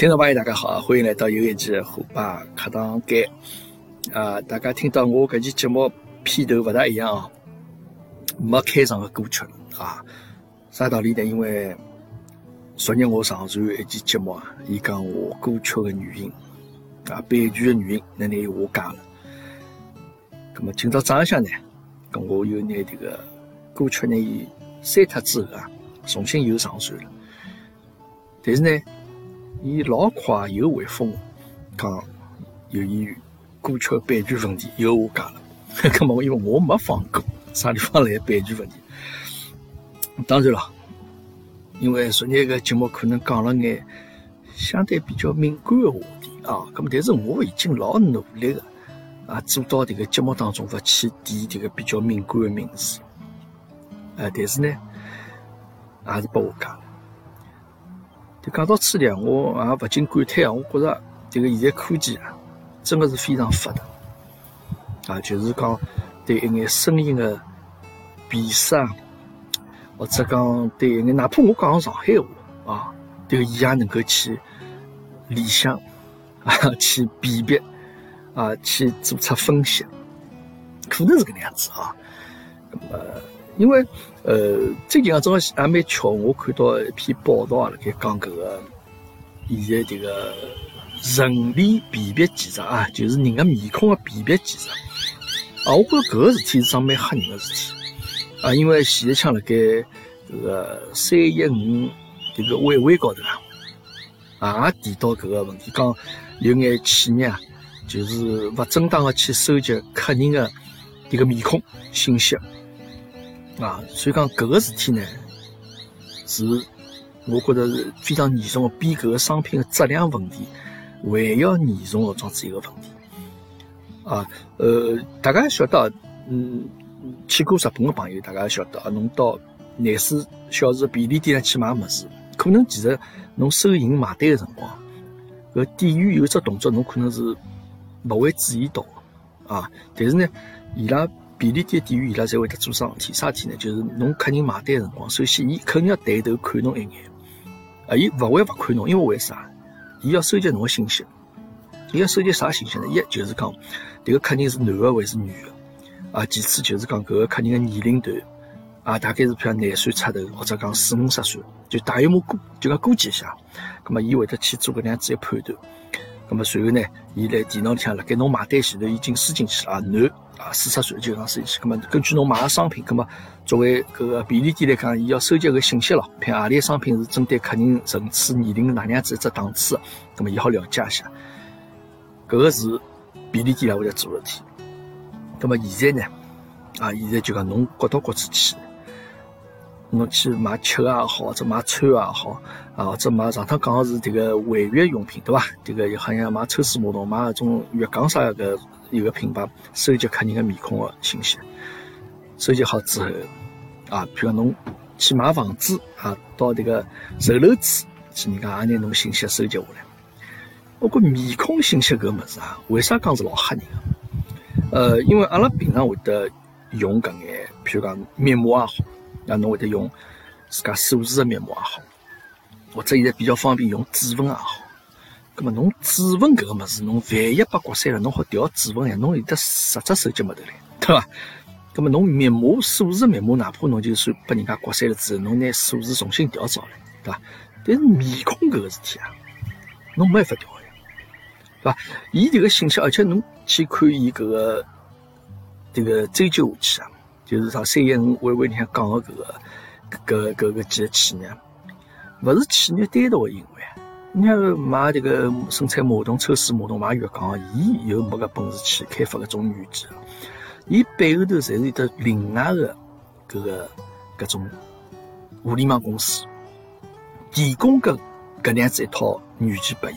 听众朋友，大家好，欢迎来到又一期虎爸课堂间。啊，大家听到我搿期节目片头勿大一样啊，没开场的歌曲啊，啥道理呢？因为昨日我上传一期节目啊，伊讲我歌曲的原因啊，版权的原因，那拿我讲了。咁么今朝早浪向呢，咁我又拿这个歌曲呢，伊删脱之后啊，重新又上传了。但是呢，伊老快又回复我，讲由于歌曲版权问题，又下架了。咁么，因为我没放过，啥地方来版权问题？当然了，因为昨日个节目可能讲了眼相对比较敏感的话题啊。咁么，但是我已经老努力的啊，做到这个节目当中勿去提这个比较敏感的名字。呃，但是呢，还是拨我加了。就讲到此地，我也勿禁感叹啊！我觉着这个现在科技啊，真的是非常发达啊！就是讲对一眼声音的辨识啊，或者讲对一眼，哪怕我讲上海话啊，这个伊也能够去联想 啊，去辨别啊，去做出分析，可能是搿能样子啊。那么。因为，呃，最近啊，正好也蛮巧，我看到一篇报道啊，辣盖讲搿个现在这个人脸辨别技术啊，就是人的面孔的辨别技术啊，我觉着搿个事体是桩蛮吓人的事体啊，因为现在像辣盖搿个三一五这个晚会高头啊，也提到搿个问题，讲有眼企业啊，就是勿正当的去收集客人的这个面孔信息。啊，所以讲搿个事体呢，是我觉得是非常严重的，比搿个商品的质量问题还要严重的状子一个问题。啊，呃，大家晓得，嗯，去过日本的朋友，大家晓得啊，侬到廿四小时便利店去买物事，可能其实侬收银买单的辰光，搿店员有只动作，侬可能是勿会注意到啊。但是呢，伊拉。便利店店员伊拉侪会得做桩事体，啥事体呢？就是侬客人买单辰光，首先伊肯定要抬头看侬一眼，啊，伊勿会勿看侬，因为为啥？伊要收集侬个信息，伊要收集啥信息呢？一就是讲，迭个客人是男个还是女个？啊，其次就是讲搿个客人个年龄段，啊，大概是譬如廿岁出头，或者讲四五十岁，就大约摸估，就讲估计一下，咁么伊会得去做搿能样子一判断。咁么随后呢，伊来电脑里向辣盖侬买单前头已经输进去了啊，男啊四十岁就讲输进去。那么根据侬买个商品，那么作为搿个便利店来讲，伊要收集个信息咯，看何里个商品是针对客人层次、年龄哪能样子一只档次，那么伊好了解一下。搿个是便利店也会得做事体。那么现在呢，啊现在就讲侬各到各处去。侬去买吃也好，或者买穿也好，啊，或者买上趟讲个是这个卫浴用品，对伐？这个好像买抽水马桶，买那种浴缸啥个有个品牌，收集客人的面孔的信息，收集好之后，啊，比如侬去买房子啊，到这个售楼处去，人家也拿侬信息收集下来。包括面孔信息搿物事啊，为啥讲是老吓人个？呃，因为阿拉平常会得用搿眼，譬如讲面膜也好。那侬会得用自家数字的密码也好，或者现在比较方便用指纹也好。咁么侬指纹搿个物事，侬万一把刮三了，侬好调指纹呀，侬有得十只手机没得嘞，对伐？咁么侬密码、数字密码，哪怕侬就算把人家刮三了之后，侬拿数字重新调早了，对伐？但是面孔搿个事体啊，侬没办法调呀，对伐？伊迭个信息，而且侬去看伊搿个这个追究下去啊。就是啥三一五微微里向讲的搿个搿搿搿几个企业，勿是企业单独的行为。你像买这个生产马桶、抽水马桶、买浴缸，伊又没搿本事去开发搿种软件，伊背后头侪是有得另外的搿个搿种互联网公司提供搿搿样子一套软件拨伊，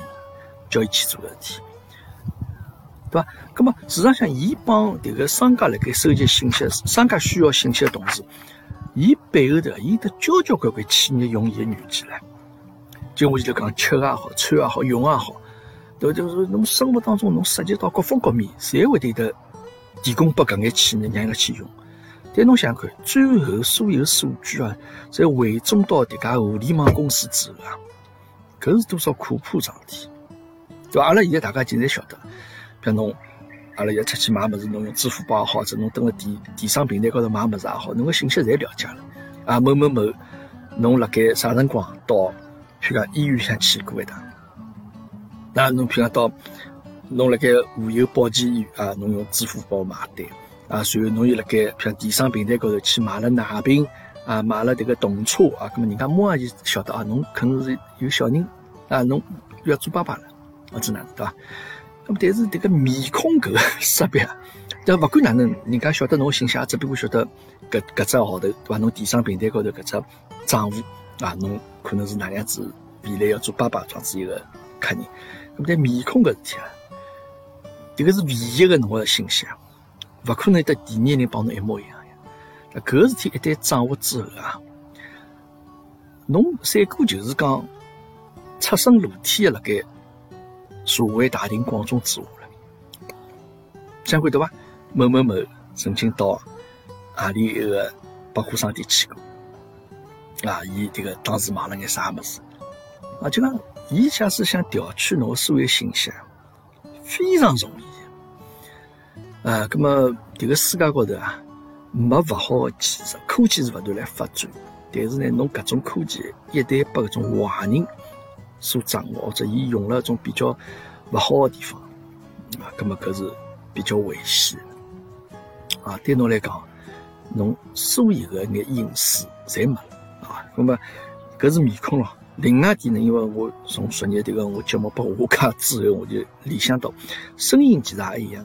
叫伊去做搿事体。对伐？那么市场上，伊帮迭个商家辣盖收集信息，商家需要信息的同时，伊背后头，伊得交交关关企业用伊的软件唻。就我前头讲，吃也好，穿也好，用也好，都就是侬生活当中侬涉及到各方各面，侪会得得提供拨搿眼企业让伊拉去用。但侬想想看，最后所有数据啊，在汇总到迭家互联网公司之后啊，搿是多少可怕桩事体，对伐？阿拉现在大家现在晓得了，比如侬，阿拉要出去买物事，侬用支付宝也好，或者侬登了电电商平台高头买物事也好，侬个信息侪了解了。啊，某某某，侬辣盖啥辰光到，譬如讲医院里向去过一趟？那侬譬如讲到，侬辣盖妇幼保健医院啊，侬用支付宝买单啊，随后侬又辣盖譬如电商平台高头去买了奶瓶。啊，买了这个动车啊，那么人家马上就晓得啊，侬可能是有小人啊，侬要做爸爸了，或者哪能对吧？那么但是这个面孔搿个识别，但勿管哪能，人家晓得侬信息，只不过晓得搿搿只号头对伐？侬电商平台高头搿只账户啊，侬可能是哪样子未来要做爸爸这样子一个客人。那么但面孔搿事体啊，这个是唯一的侬个信息啊，勿可能得第二人帮侬一模一样。搿个事体一旦掌握之后啊，侬三哥就是讲出身裸体的辣盖社会大庭广众之下了。相关对伐？某某某曾经到阿里一个百货商店去过啊？伊迭个当时买了眼啥物事啊？就讲伊假使想调取侬所有信息，非常容易啊。葛么迭个世界高头啊？没勿好的技术，科技是勿断来发展，但是呢，侬搿种科技一旦被搿种坏人所掌握，或者伊用了种比较勿好的地方，啊，葛么搿是比较危险啊。对侬来讲，侬所有的眼隐私侪没了啊。葛么搿是面孔咯。另外点呢，因为我从昨日迭个我节目拨下架之后，我就联想到声音其实也一样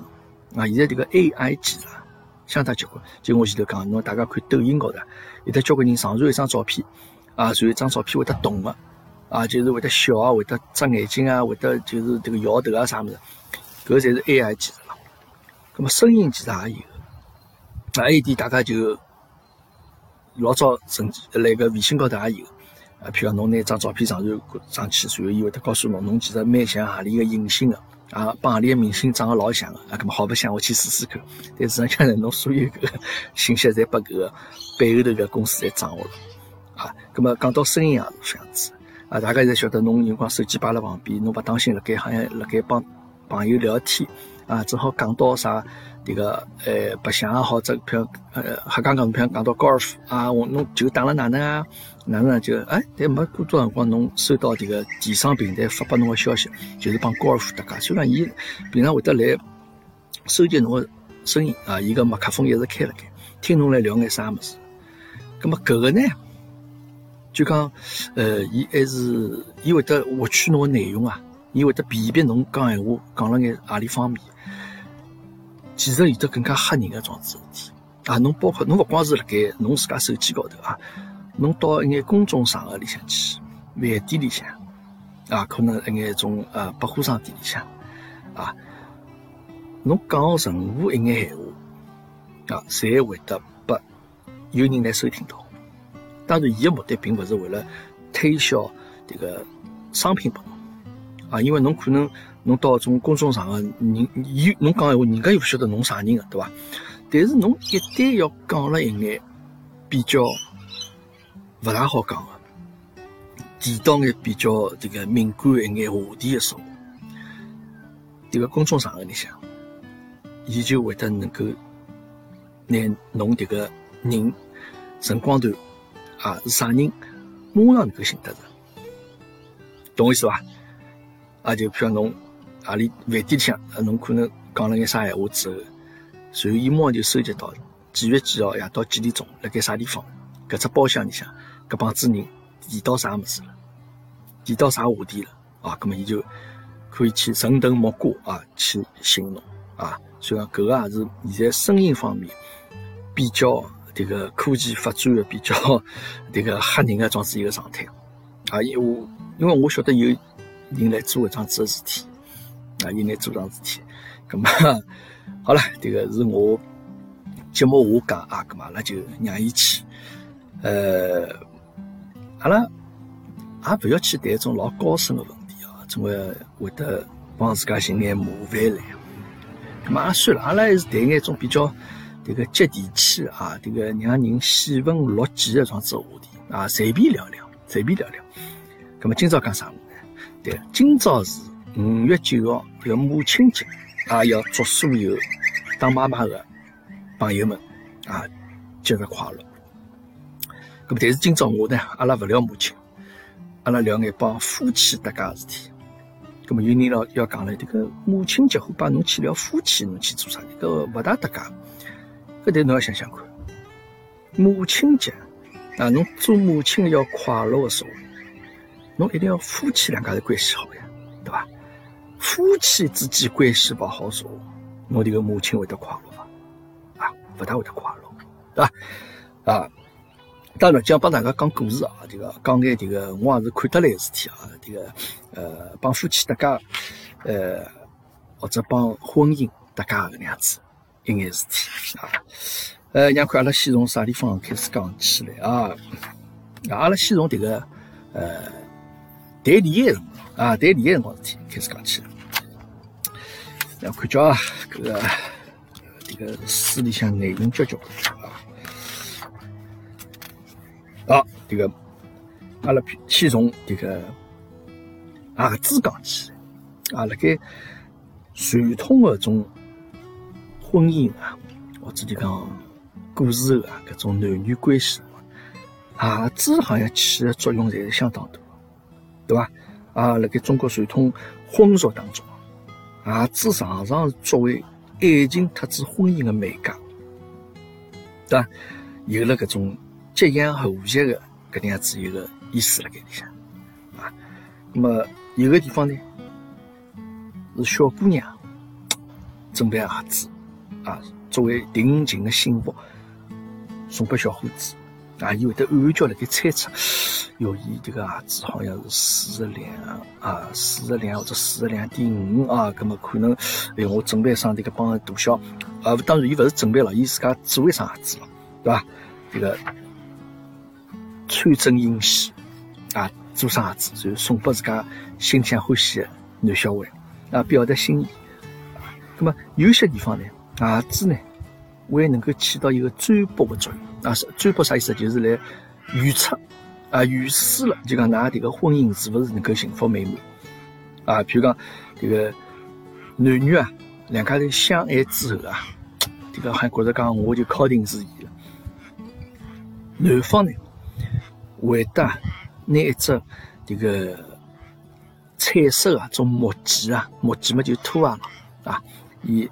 啊。现在迭个 AI 技术。相当结棍，就我前头讲，侬大家看抖音高头，有的交关人上传一张照片，啊，然后一张照片会得动的，啊就是会得笑啊，会得眨眼睛啊，会得就是这个摇头啊啥么子，搿侪是 AI 技术了。那么声音其实也有，那一点大家就老早甚至来个微信高头也有，啊，譬如讲侬拿张照片上传上去，然后伊会得告诉侬，侬其实蛮像何里个影星的。啊，帮何里个明星长得老像个，啊，咁么好白相我去试试看。但实际上呢，侬所有个信息侪拨搿个背后头个公司侪掌握了。啊，咁么讲到声音也是这样子。啊，大家侪晓得，侬有光手机摆辣旁边，侬勿当心辣盖好像辣盖帮朋友聊天，啊，正好讲到啥？这个呃，白相也好，这譬如呃，还刚刚譬如讲到高尔夫啊，我侬球打了哪能啊？哪能就哎，但没过多辰光，侬收到这个电商平台发拨侬个消息，就是帮高尔夫搭界。虽然伊平常会得来收集侬个声音啊，伊个麦克风一直开了开，听侬来聊眼啥物事。那么搿个呢，就讲呃，伊还是伊会得获取侬个内容啊，伊会得辨别侬讲闲话讲了眼何里方面。其实有得更加吓人个桩子事体啊！侬包括侬勿光是辣盖侬自家手机高头啊，侬到一眼公众场合里向去，饭店里向啊，可能一眼种呃百货商店里向啊，侬讲任何一眼闲话啊，侪会得被有人来收听到。当然，伊个目的并勿是为了推销这个商品拨侬啊，因为侬可能。侬到种公众场合，人伊侬讲闲话，人家又勿晓得侬啥人个，对伐？但是侬一旦要讲了一眼比较勿大好讲个，提到眼比较这个敏感一眼话题的时候，这个公众场合里向，伊就会得能够拿侬迭个人辰光段啊是啥人，马上能够寻得着，懂我意思伐？啊，就譬如侬。何里饭店里向，侬可能讲了眼啥闲话之后，随后伊马上就收集到几月几号夜到几点钟，辣盖啥地方，搿只包厢里向，搿帮子人提到啥物事了，提到啥话题了，啊，葛末伊就可以去顺藤摸瓜啊，去寻侬啊，所以讲搿个也是现在声音方面比较这个科技发展的比较 这个吓人个这样子一个状态啊，因为因为我晓得有人来做搿桩子的事体。啊，应该做桩事体，咁么 好了，这个是我节目我讲啊，咁么阿拉就让伊去。呃，阿拉也勿要去谈一种老高深的问题啊，总归会得帮自家寻眼麻烦来。咁么算了，阿拉还是谈眼种比较这个接地气啊，这个让人喜闻乐见的这样子话题啊，随便聊聊，随便聊聊。咁么今朝讲啥物事呢？对，今朝是五月九号，这个母亲节，啊要祝所有当妈妈的朋友们啊节日快乐。咁么，但是今朝我呢，阿拉勿聊母亲，阿拉聊眼帮夫妻搭界事体。咁么有人要要讲了，这个母亲节，把侬去聊夫妻，侬去做啥？搿个勿大搭界。搿但侬要想想看，母亲节啊，侬做母亲要快乐的时候，侬一定要夫妻两家头关系好呀，对伐？夫妻之间关系勿好时候，侬这个母亲会得快乐伐？啊，勿大会得快乐，对伐？啊。当然，讲帮大家讲故事啊，这个讲眼这个我也是看得来的事体啊，这个呃帮夫妻搭界，呃或者帮婚姻搭界搿能样子一眼事体啊。呃，让看阿拉先从啥地方开始讲起来啊？阿拉先从这个呃谈恋爱辰光啊，谈恋爱辰光事体开始讲起来。让看叫啊，搿个这个书里向内容交交关。好，这个阿拉先从这个儿子讲起，啊，辣盖传统的种婚姻啊，或者就讲古时候啊，搿种男女关系，鞋子好像起的作用侪是相当大，对伐？啊，辣盖中国传统婚俗当中，鞋子常常是作为爱情特子婚姻的媒介，对伐？有了搿种。吉祥和谐的搿能样子一个意思辣盖里向啊，那么有个地方呢是小姑娘准备鞋子啊，作为定情的信物送给小伙子啊，伊会得暗叫辣盖猜测，哟，伊这个鞋子好像是四十两啊，四十两或者四十两点五啊，葛么可能哎，我准备上这个帮大小啊，当然伊勿是准备了，伊自家做一双鞋子了，对伐？这个。穿针引线啊，做双鞋子，然后送拨自家心里欢喜的男小孩啊，表达心意。那么有些地方呢，儿子呢，还能够起到一个占卜的作用啊。是占卜啥意思？就是来预测啊，预示了，就讲㑚这个婚姻是不是能够幸福美满啊？比如讲这个男女啊，两家头相爱之后啊，这个还觉着讲我就靠定是伊了。男方呢？会得拿一只这个彩色啊，种木屐啊，木屐嘛就兔啊嘛啊，伊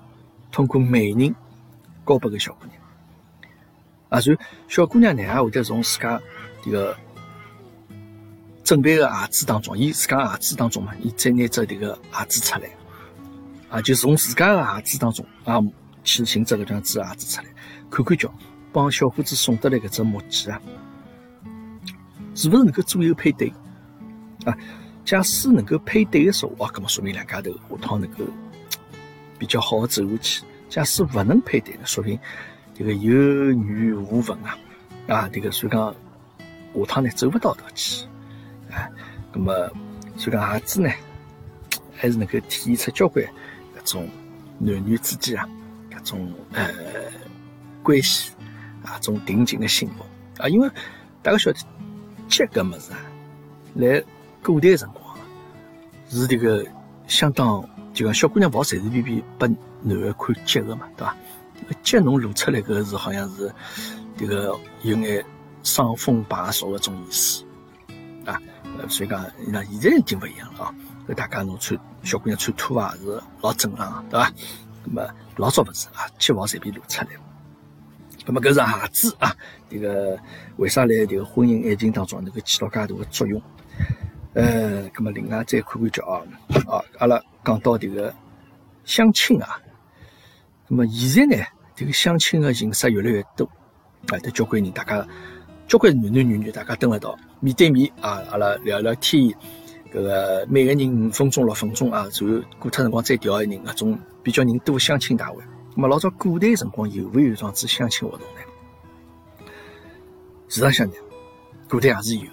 通过媒人交拨个小姑娘啊，所以小姑娘呢，也会得从自家这个准备个鞋子当中，伊自家鞋子当中嘛，伊再拿只这个鞋子出来啊，就从自家个鞋子当中啊，去寻只搿样子鞋子出来，看看叫帮小伙子送得来搿只木屐啊。是不是能够左右配对啊？假使能够配对的时候，哇，那么说明两家头下趟能够比较好的走下去。假使不能配对，说明这个有缘无分啊啊！这个所以讲下趟呢走不到头去啊。那么所以讲孩子呢，还是能够体现出交关搿种男女之间啊搿种呃关系啊，种定情的幸福啊。因为大家晓得。结搿物事啊，来古代辰光是这个相当，就讲小姑娘勿好随随便便拨男的看脚个嘛，对伐？脚侬露出来搿是好像是这个有眼伤风败俗个种意思啊。所以讲，那现在已经勿一样了啊。搿大家侬穿小姑娘穿拖鞋是老正常，对伐？那么老早勿是啊，脚勿好随便露出来。那么搿是鞋子啊，这个为啥来这个婚姻爱情当中能够起到介大的作用？呃，那么另外再看看叫啊，啊，阿拉讲到这个相亲啊，那么现在呢，这个相亲的形式越来越多，啊，得交关人，大家交关男男女女，大家蹲辣道面对面啊，阿拉聊聊天，搿个每个人五分钟六分钟啊，然后过脱辰光再调一人，搿种比较人多相亲大会。那么老早古代辰光有没有桩子相亲活动呢？实际上呢，古代也是有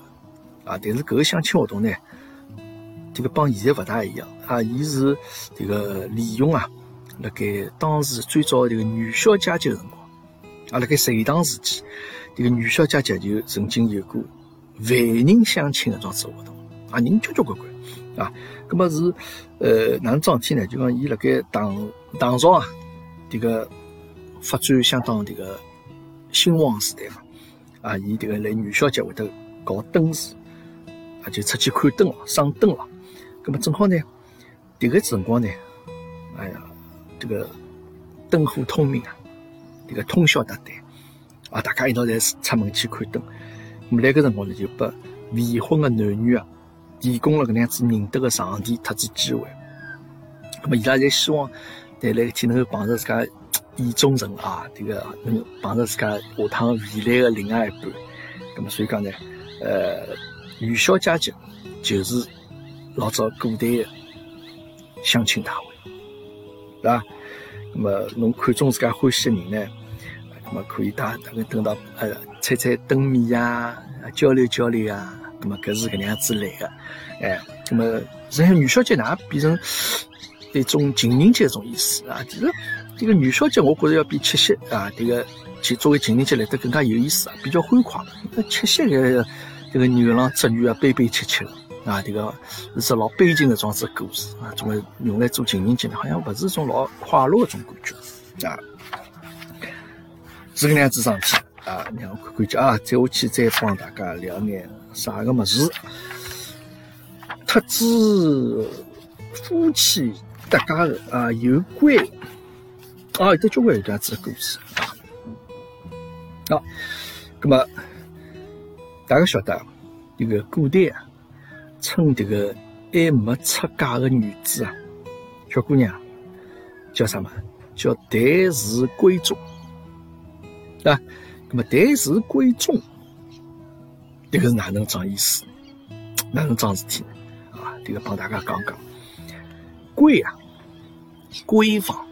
啊。但是搿个相亲活动呢，这个帮现在勿大一样啊。伊是这个利用啊，辣盖当时最早这个元宵佳节的辰光啊，辣盖隋唐时期，这个元宵佳节就曾经有过万人相亲的桩子活动啊，人交交关关啊。葛么是呃哪能桩事体呢？就讲伊辣盖唐唐朝啊，迭个发展相当迭个兴旺时代嘛，啊，伊迭个来元宵节会得搞灯饰，啊，就出去看灯了，赏灯了。那么正好呢，迭个辰光呢，哎呀，这个灯火通明啊，迭个通宵达旦啊，大家一道侪出门去看灯。咁来个辰光呢，就拨未婚的男女啊，提供了搿样子认得个场地特子机会。那么伊拉侪希望在来一天能够碰着自家意中人啊，这个能碰着自家下趟未来的另外一半。那么所以讲呢，呃，元宵佳节就是老早古代的相亲大会，对伐？那么侬看中自家欢喜的人呢，那么可以带大概等到呃。猜猜灯谜呀，交流交流啊，那么搿是搿能样子来的，哎，那么然后元宵节呢变成一种情人节一种意思啊。其实这个元宵节，我觉着要比七夕啊，这个其作为情人节来得更加有意思啊，比较欢快。那七夕个这个牛郎织女啊，悲悲切切的啊，这个是只老悲情的这样子故事啊，总归用来做情人节呢，好像不是一种老快乐一种感觉啊，是搿能样子上去。啊，让我看看去啊，再下去再帮大家聊眼啥个么事？特指夫妻搭家的啊，有关啊，有得交关有段子故事啊。好，那么大家晓得，这个古代啊，称这个还没出嫁的女子啊，小姑娘叫什么？叫待字闺中，对吧？那么，待字闺中，这个是哪能桩意思？哪能桩事体呢？啊，这个帮大家讲讲。闺啊，闺房，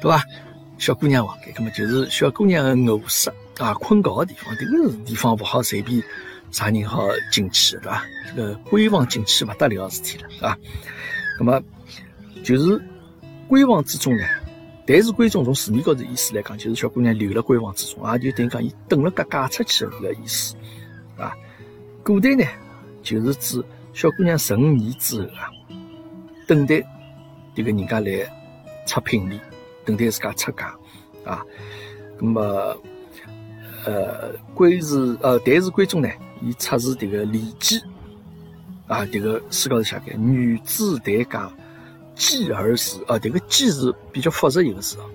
对吧？小姑娘房间，那么就是小姑娘的卧室啊，困觉的地方。这个地方不好随便啥人好进去，对伐？这个闺房进去不得了事体了，是吧？那么就是闺房之中呢。但是闺中从字面高头意思来讲，就是小姑娘留了闺房之中，也就等于讲伊等了嫁嫁出去的个意思，啊。古代呢，就是指小姑娘成年之后啊，等待这个人家来出聘礼，等待自家出嫁，啊。那么，呃，闺是呃，但是关中呢，伊出自这个《礼记》，啊，这个书高头写的女子待嫁。继而时啊，这个继是比较复杂一个字啊。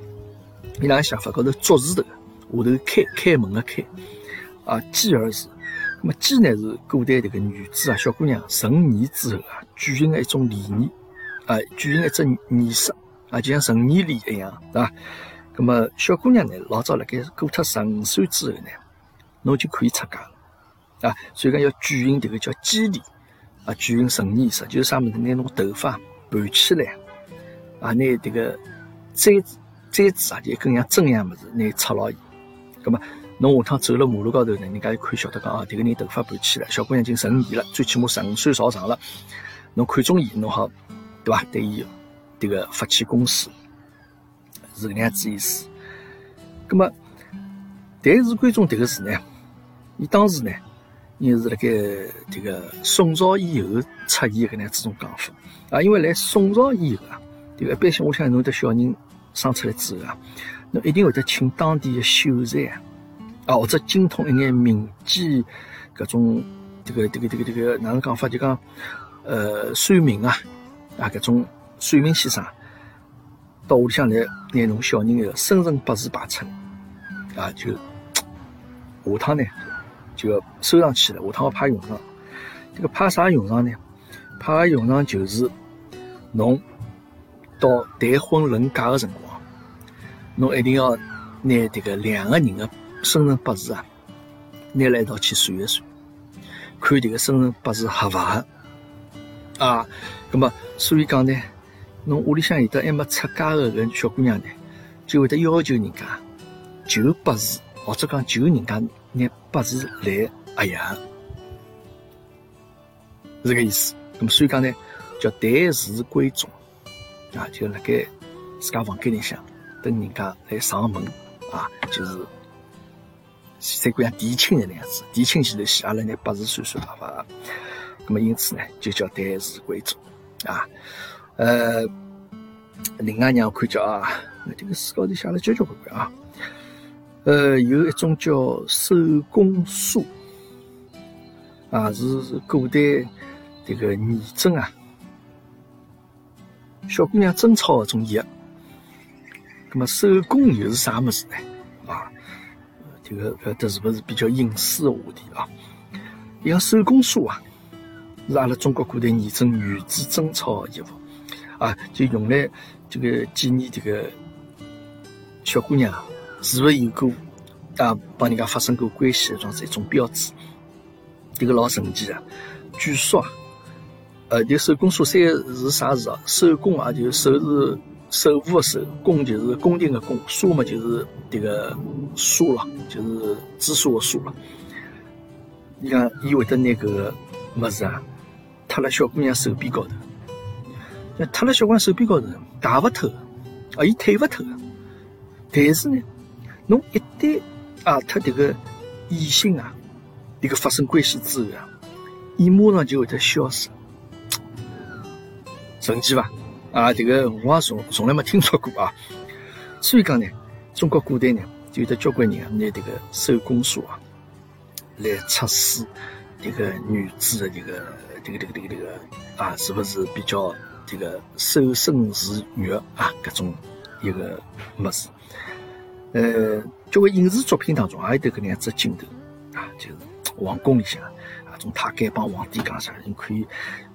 伊拉写法高头作字头，下头开开门的开啊。继而时，那么继呢是古代这个女子啊，小姑娘成年之后啊，举行的一种礼仪啊，举行一只仪式啊，就像成年礼一样，对吧？那么小姑娘呢，老早辣盖过脱十五岁之后呢，侬就可以出嫁了啊。所以讲要举行这个叫祭礼啊，举行成年仪式，就是啥么子？拿侬头发。盘起来，啊，拿这个簪、簪子啊，就一根像针一样物事，拿插牢伊。那么，侬下趟走了马路高头呢，人家就可以晓得讲啊，这个人头发盘起来，小姑娘已经成年了，最起码十五岁朝上了。侬看中伊，侬好，对吧？对伊这个发起攻势，是搿能样子意思。咁么，但是关中这个字呢，伊当时呢，伊是辣盖这个宋朝以后出现搿能样子种讲法。啊，因为辣宋朝以后啊，这个一般性，我想侬的小人生出来之后啊，侬一定会得请当地的秀才啊，或者精通一眼民间搿种这个这个这个这个哪能讲法？就讲呃算命啊啊搿种算命先生到屋里向来拿侬小人的生辰八字排出啊，就下趟呢就要收上去了，下趟要派用场。这个派啥用场呢？派个用场就是，侬到谈婚论嫁的辰光，侬一定要拿这个两个人的生辰八字啊，拿来一道去算一算，看这个生辰八字合不合啊。那么，所以讲呢，侬屋里向有的还没出嫁的搿小姑娘呢，就会得要求人家求八字，或者讲求人家拿八字来合呀，是这个意思。那么所以讲呢，叫待字闺中啊，就辣盖自家房间里向等人家来上门啊，就是三姑娘提亲的那样子，提亲前头先阿拉拿八字算算好伐？那么因此呢，就叫代氏贵族啊。呃，另外让我看叫啊，这个书高头写了交交关关啊。呃，有一种叫手工梳啊，是古代这个女真啊，小姑娘争吵的种药。那么手工又是啥么子呢？啊，这个呃，这是不是比较隐私的话题啊？像手工梳啊，是阿拉中国古代女真女子争吵的衣服啊，就用来这个纪念这个小姑娘是不是有过啊帮人家发生过关系的这样子一种标志。这个老神奇啊！据说啊，呃，这手工梳三个是啥字啊？手工啊，就是手是。守护的守，宫就是宫廷的宫，书嘛就是这个书了，就是支书的书了。你看，伊会得拿搿个么子啊，贴辣小姑娘手臂高头，那贴辣小姑娘手臂高头，打勿透，啊，伊退勿透。但是呢，侬一旦啊，特这个异性啊，这个发生关系之后啊，伊马上就会得消失，神奇伐？啊，这个我也从从来没听说过啊，所以讲呢，中国古代呢，就有得交关人啊，拿这个手工梳啊，来测试这个女子的这个这个这个这个这个啊，是不是比较这个守身自如啊？各种一个么子，呃，交关影视作品当中也有得搿能样子镜头啊，就是皇宫里向啊。种太监帮皇帝讲啥，你可以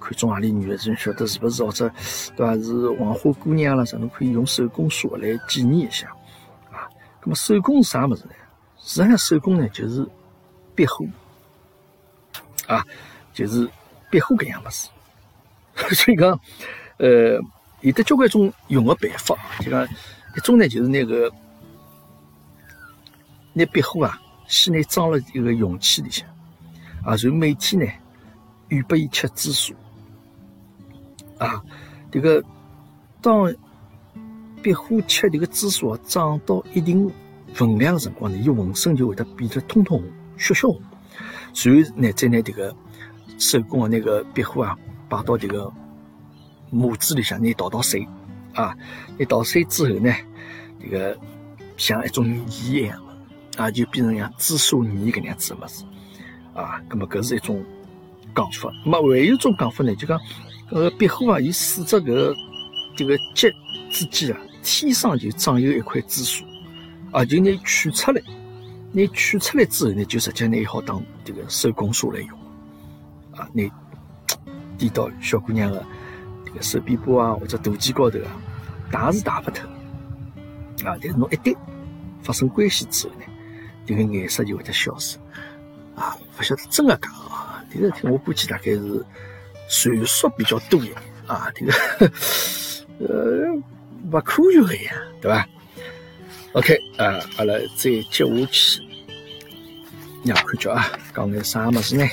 看中何里女的，就晓得是不是或者对吧？是黄花姑娘了啥？侬可以用手工梳来纪念一下啊。那么手工是啥么子呢？实际上手工呢就是壁虎啊，就是壁虎搿样么子。所以讲，呃，有的交关种用个办法，就讲一种呢就是那个拿壁虎啊，先拿装辣一个容器里向。啊，然后每天呢，预备伊吃紫薯。啊，这个当壁虎吃这个紫薯啊长到一定分量的辰光呢，伊浑身就会得变得通通红、血血红。然后呢，再拿这个手工的那个壁虎啊，摆到这个模子里向，拿倒倒水。啊，一倒水之后呢，这个像一种泥一样啊，就变成像紫薯泥搿样子的么子。啊，那么搿是一种讲法。那么还有一种讲法呢，就讲搿个壁虎啊，伊四只搿个这个脚之间啊，天生就长有一块紫薯啊，就拿取出来，拿取出来之后呢，就直接拿伊好当这个手工梳来用啊，拿滴到小姑娘的这个手臂部啊或者肚脐高头啊，打是打不透啊，但是侬一旦发生关系之后呢，这个颜色就会得消失。啊，不晓得真的假啊！这个听我估计大概是传说比较多一点啊。这个 呃，不科学的呀，对吧？OK 啊，阿拉再接下去，让看叫啊，讲点啥么子呢？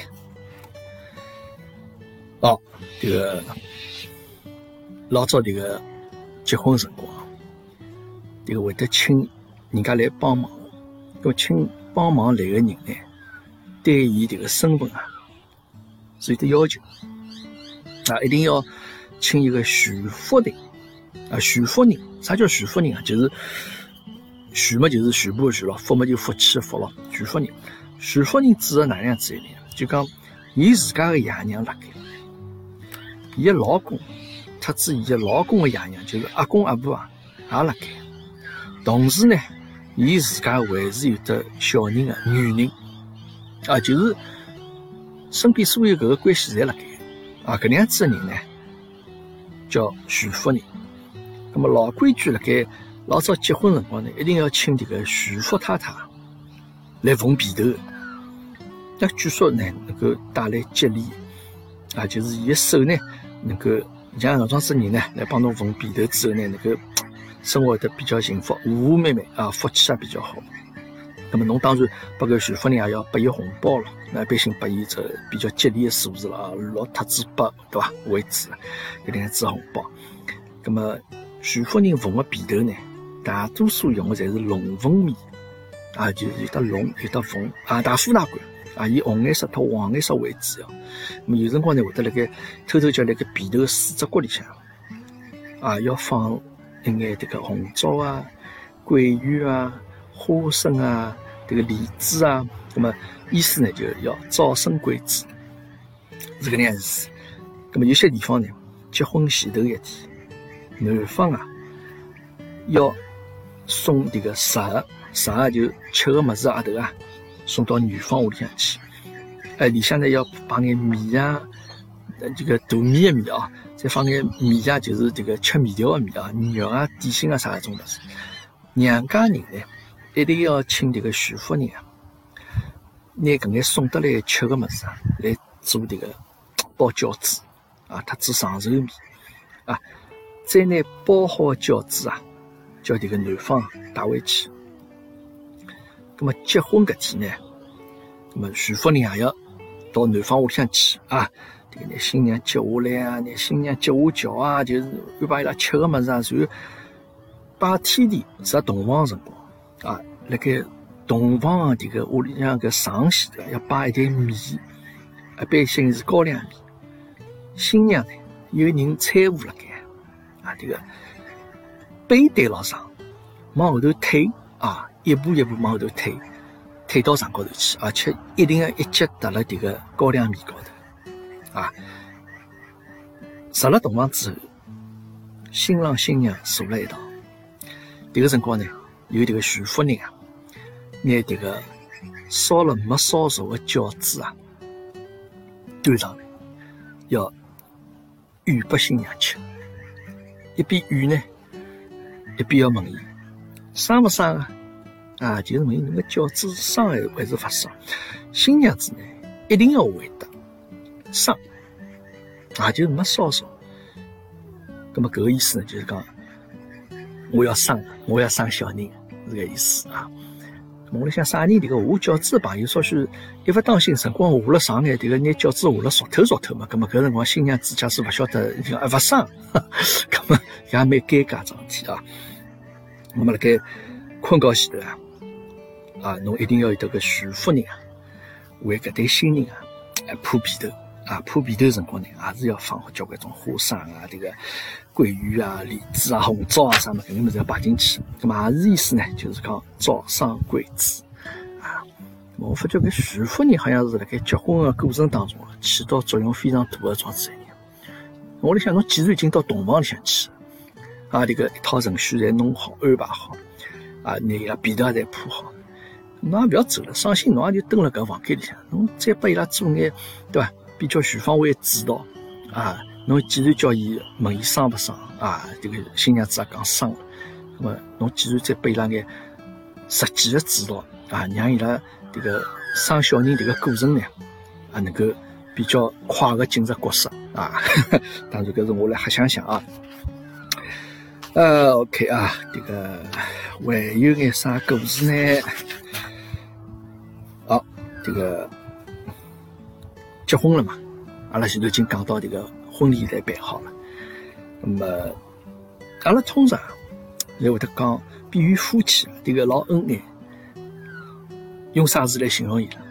哦，这个老早这个结婚辰光，这个会得请人家来帮忙，要请帮忙来的人呢。对伊这个身份啊，是有的要求啊，一定要请一个徐福的啊，徐福人，啥叫徐福人啊？就是徐嘛，就是徐步的徐咯，福嘛就福气的福咯，徐福人。徐福人指的哪样子一点？就讲伊自家的爷娘辣盖，伊的老公，特指伊的老公的爷娘，就是阿公阿婆啊，也辣盖。同时呢，伊自家还是有的小人的女人。啊，就是身边所有搿个关系侪辣盖，啊，搿样子的人呢，叫徐夫人。那么老规矩辣盖老早结婚辰光呢，一定要请这个徐福太太来缝被头。那据说呢，能够带来吉利，啊，就是伊的手呢，能够像搿种子人呢，来帮侬奉被头之后呢，能够生活得比较幸福，和和美美啊，福气也比较好。那么侬当然拨搿徐夫人也要拨伊红包了，那一般性拨伊只比较吉利的数字了啊，六特子八对伐为主，一定支红包。那么徐夫人缝的被头呢，大多数用的侪是龙凤面啊，就是有的龙有的凤啊，大富大贵啊，以红颜色和黄颜色为主要。那么有辰光呢，会得辣盖偷偷叫辣盖被头四只角里向，啊，要放一眼这个红枣啊、桂圆啊、花生啊、这个梨子啊。那么意思呢，就要早生贵子，是搿能样子。那么有些地方呢，结婚前头一天，男方啊要送这个食，食就吃个物事啊头啊，送到女方屋里向去。哎，里向呢要放眼米啊，这个大米的米啊，再放眼米啊，就是这个吃面条的米啊，肉啊、点心啊啥搿种物事。娘家人呢，一定要请这个徐夫人啊，拿搿眼送得来吃个物事啊，来做这个包饺子啊，他做长寿面啊，再拿包好的饺子啊，叫这个男方带回去。那么结婚搿天呢，那么徐夫人也要。到男方屋里向去啊，这个拿新娘接下来啊，新娘接下轿啊，就是安排伊拉吃个物事啊，然后摆天地设洞房辰光啊，辣盖洞房这个屋里向搿上席头要摆一台米，一般性是高粱米。新娘呢有人搀扶辣盖啊，这个背对牢上，往后头退啊，一步一步往后头退。推到床高头去，而且一定要一脚踏了这个高粱米高头，啊，入了洞房之后，新郎新娘坐了一道，这个辰光呢，有这个徐夫人啊，拿这个烧了没烧熟的饺子啊，端上来，要预拨新娘吃，一边预呢，一边要问伊，生不生啊？啊，就是问侬个饺子生还是发生？新娘子呢，一定要回答生，啊，就是没烧熟。那么搿个意思呢，就是讲我要生，我要生小人，是个意思啊。我辣想啥人？迭个下饺子的朋友，稍许一不当心，辰光下了上眼，迭个拿饺子下了熟透熟透嘛。那么搿辰光新娘子假使勿晓得，还勿生，那么也蛮尴尬桩事体啊。我们辣盖困觉前头啊。啊，侬一定要有得个徐夫人啊，为搿对新人啊，来铺被头啊，铺被头辰光呢，也是要放好交关种花生啊，这个桂圆啊、梨子啊、红枣啊啥么，搿眼物事要摆进去。咁么也是意思呢，就是讲早生贵子啊。我发觉搿徐夫人好像是辣盖结婚个过程当中起到作用非常大的桩子一样。我里想，侬既然已经到洞房里向去，啊，这个一套程序侪弄好、安排好，啊，拿伊拉被头也侪铺好。侬也不要走了，伤心侬也就蹲辣搿房间里向，侬再拨伊拉做眼，对伐？比较全方位指导啊！侬既然叫伊问伊生勿生啊？这个新娘子也讲生，那么侬既然再拨伊拉眼实际的指导啊，让伊拉这个生小人这个过程呢，啊能够比较快的进入角色啊！当然搿是我来瞎想想啊。呃，OK 啊，这个还有眼啥故事呢？这个结婚了嘛？阿拉前头已经讲到这个婚礼来办好了。那么阿拉通常来会得讲，比喻夫妻这个老恩爱，用啥字来形容伊拉？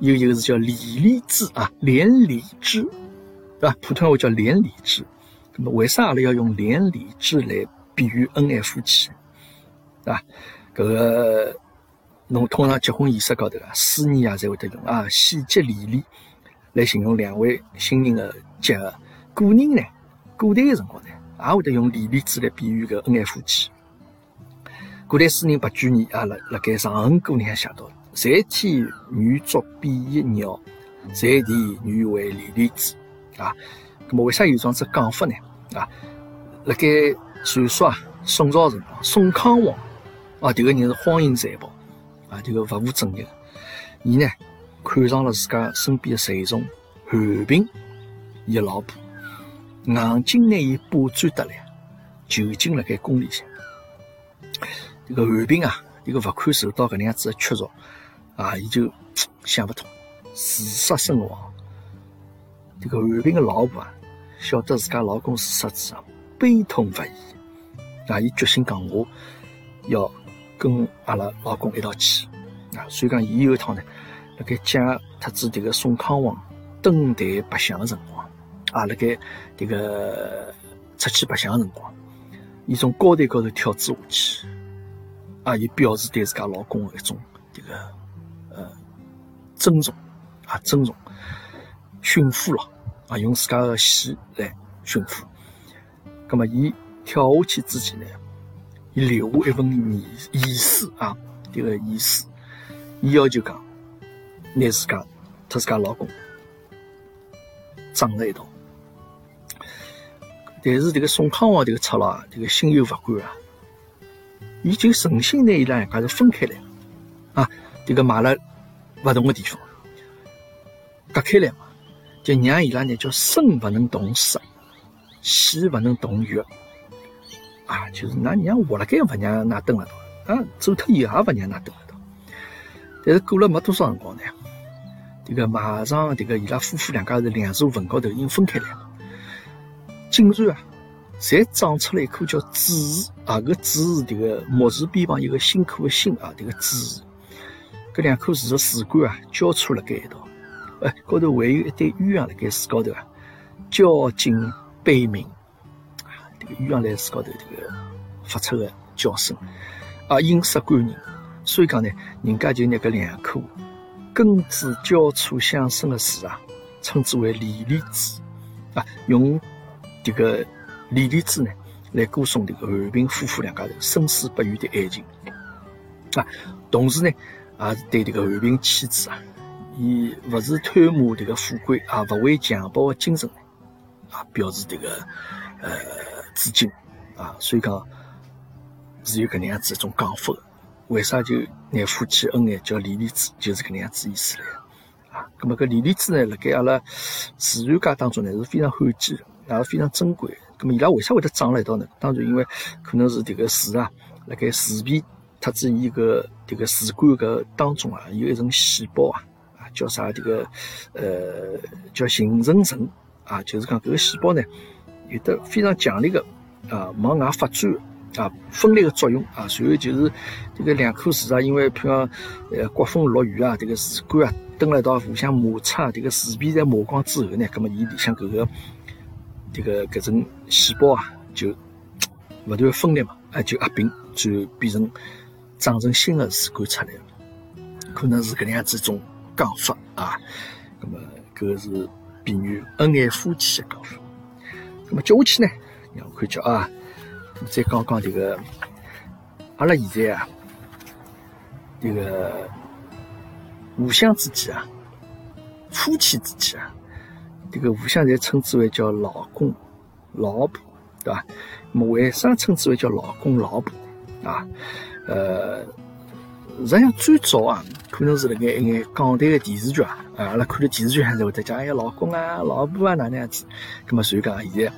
有一个字叫连理枝啊，连理枝，对吧？普通话叫连理枝。那么为啥阿拉要用连理枝来比喻恩爱夫妻？对吧？搿个。侬通常结婚仪式高头啊，司仪啊，才会得用啊，喜结连理来形容两位新人的结合。古人呢，古代的辰光呢，也会得用连理枝来比喻个恩爱夫妻。古代诗人白居易啊，辣辣盖《长恨歌》里向写到：“在天愿作比翼鸟，在地愿为连理枝。”啊，那么为啥有这样子讲法呢？啊，辣盖传说啊，宋朝辰光，宋康王啊，这个人是荒淫残暴。啊，这个不务正业，伊呢看上了自家身边的随从韩平，伊的老婆，硬劲拿伊霸占得来，囚禁了该宫里向。这个韩平啊，这个不堪受到搿能样子的屈辱，啊，伊就 想不通，自杀身亡。这个韩平的老婆啊，晓得自家老公自杀之后，悲痛不已，啊，伊决心讲我要。跟阿拉老公一道去啊，所以讲伊有一趟呢，辣盖讲特子迭个宋康王登台白相的辰光，啊，辣盖迭个出去白相的辰光，伊从高台高头跳子下去，啊，以表示对自家老公的一种迭个呃尊重啊，尊重驯服咯，啊，用自家个血来驯服。葛么，伊跳下去之前呢，伊留下一份遗遗书啊，这个遗书，伊要求讲，拿自家特自家老公葬在一道。但是这个宋康王这个出了，迭个心有不甘啊，伊就诚心拿伊拉两家头分开来啊，这个买了勿同的地方，隔开来嘛，就让伊拉呢叫生勿能同死。死勿能同浴，啊，就是㑚娘活辣盖勿让㑚蹲辣道，啊，走脱以后也勿让㑚蹲辣道。但是过了没多少辰光呢，迭个马上迭个伊拉夫妇两家头两座坟高头已经分开来了，竟然啊，侪长出了一棵叫子树啊，搿子树迭个木字边旁有个辛苦的辛啊，迭个子树，搿两棵树的树干啊交错辣该一道，哎，高头还有一对鸳鸯辣盖树高头啊，交颈。悲鸣！个鸳鸯在树高头，这个发出的叫声啊，音色感人。所以讲呢，人家就拿搿两棵根枝交错相生的树啊，称之为离离枝啊，用这个离离枝呢来歌颂这个韩平夫妇两家头生死不渝的爱情啊。同时呢，也是对这个韩平妻子啊，以勿是贪慕这个富贵啊，勿为强暴的精神。啊，表示这个呃致敬啊，所以讲是有搿能样子一种讲法的。为啥就拿夫妻恩爱叫离离子，就是搿能样子意思来啊。那么搿离离子呢，辣盖阿拉自然界当中呢是非常罕见的，也是非常珍贵。那么伊拉为啥会得长辣一道呢？当然因为可能是迭个树啊，辣盖树皮特子伊个迭个树干搿当中啊，有一层细胞啊，啊叫啥迭个呃叫形成层。啊，就是讲搿个细胞呢，有的非常强烈的啊往外发展啊分裂的作用啊，随后就是这个两棵树啊，因为譬如讲呃刮风落雨啊，这个树干啊蹲辣一道互相摩擦，这个树皮在磨光之后呢，那么伊里向搿个这个搿种细胞啊就勿断分裂嘛，啊就合并，最后变成长成新的树干出来了，可能是搿能样子一种讲法啊，葛么搿个是。比喻恩爱夫妻的讲法。那么接下去呢，让我看叫啊，再讲讲这个阿拉现在啊，这个互相之间啊，夫妻之间啊，这个互相在称之为叫老公、老婆，对吧？那么为啥称之为叫老公、老婆啊？呃。实际上最早啊，可能是辣盖一眼港台的电视剧啊，啊，阿拉看的电视剧还是会得讲哎老公啊、老婆啊哪能样子。那么所以讲现在，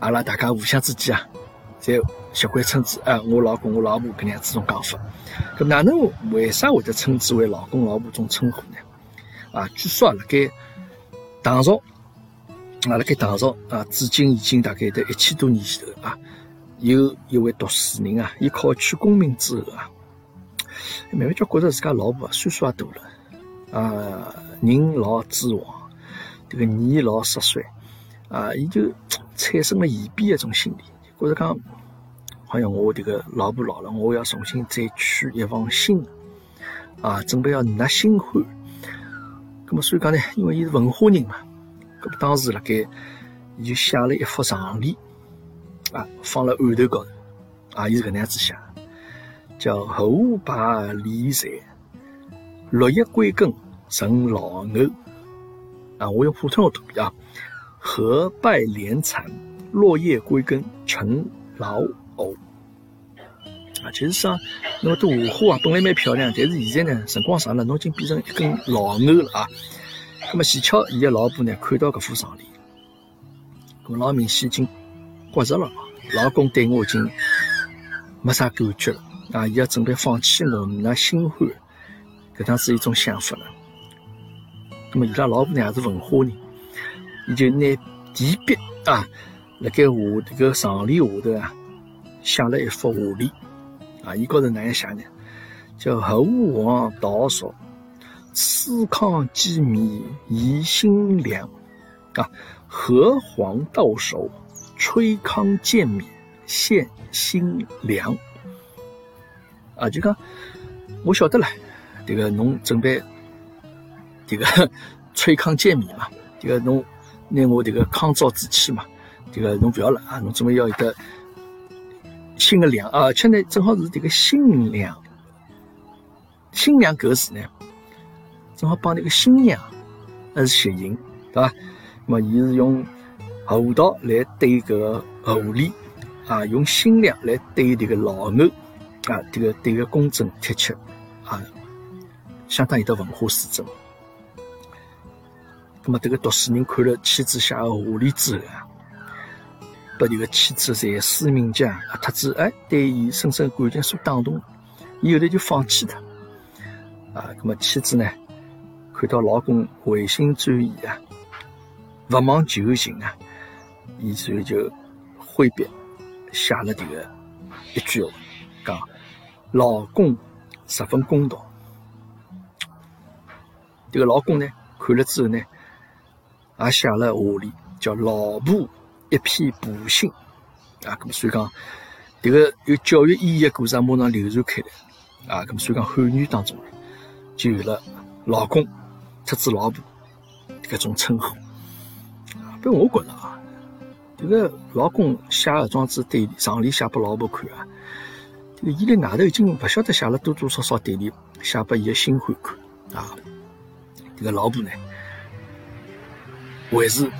阿拉大家互相之间啊，在习惯称之啊我老公、我老婆搿样子种讲法。咁哪能为啥会得称之为老公、老婆种称呼呢？啊，据说啊辣盖唐朝，啊辣盖唐朝啊，至今已经大概得一千多年前头啊，有一位读书人啊，伊考取功名之后啊。慢慢就觉着自家老婆，岁数也大了，啊，人老珠黄，这个年老色衰，啊，伊就产生了异变一种心理，觉着讲，好像我这个老婆老了，我要重新再娶一房新的，啊，准备要纳新欢。那么所以讲呢，因为伊是文化人嘛，那么当时辣盖，伊就写了一幅长联，啊，放了案头高头，啊，伊是搿能样子写。叫后拜离财，落叶归根成老藕。啊，我用普通话读啊，合拜连残，落叶归根成老藕。啊，其实上那么朵花啊，本来蛮漂亮，但是现在呢，辰光长了，侬已经变成一根老藕了啊。那么，喜巧伊的老婆呢，看到搿副长联，我老明显已经觉着了，老公对我已经没啥感觉了。啊，伊要准备放弃我那新欢，搿趟是一种想法了。那么伊拉老婆呢也是文化人，伊就拿提笔啊，辣盖下这个长联下头啊，写了一幅画联。啊，伊高头哪样写呢？叫猴王道少，思康鸡米宜辛凉，啊，河黄到手，吹糠见米献辛凉。啊，就讲我晓得了，这个侬准备这个 吹糠见米嘛，这个侬拿我这个糠糟煮起嘛，这个侬不要了啊，侬准备要一个新的粮啊，而且呢正好是这个新粮，新娘搿个字呢。正好帮那个新娘，那是谐音，对吧？那么，伊是用猴道来对搿个狐狸，啊，用新娘来对这个老牛，啊，这个对个公正贴切，啊，相当有得文化水准。那么，这个读书人看了妻子写的话里之后啊，把这个妻子在思冥家啊，特子哎，对伊深深感情所打动，伊后来就放弃他，啊，那么妻子呢？看到老公回心转意啊，不忘旧情啊，伊所以就挥笔写了这个一句话，讲老公十分公道。这个老公呢，看了之后呢，也写了话里叫老婆一片补心啊。所以讲，这个有教育意义的故事马上流传开来啊。所以讲汉语当中就有了老公。特子老婆，搿种称呼，不过我觉着啊，这个老公写这桩子对上里写拨老婆看啊，伊在外头已经不晓得写了多多少少对联写拨伊个新欢看啊，这个老婆呢，还是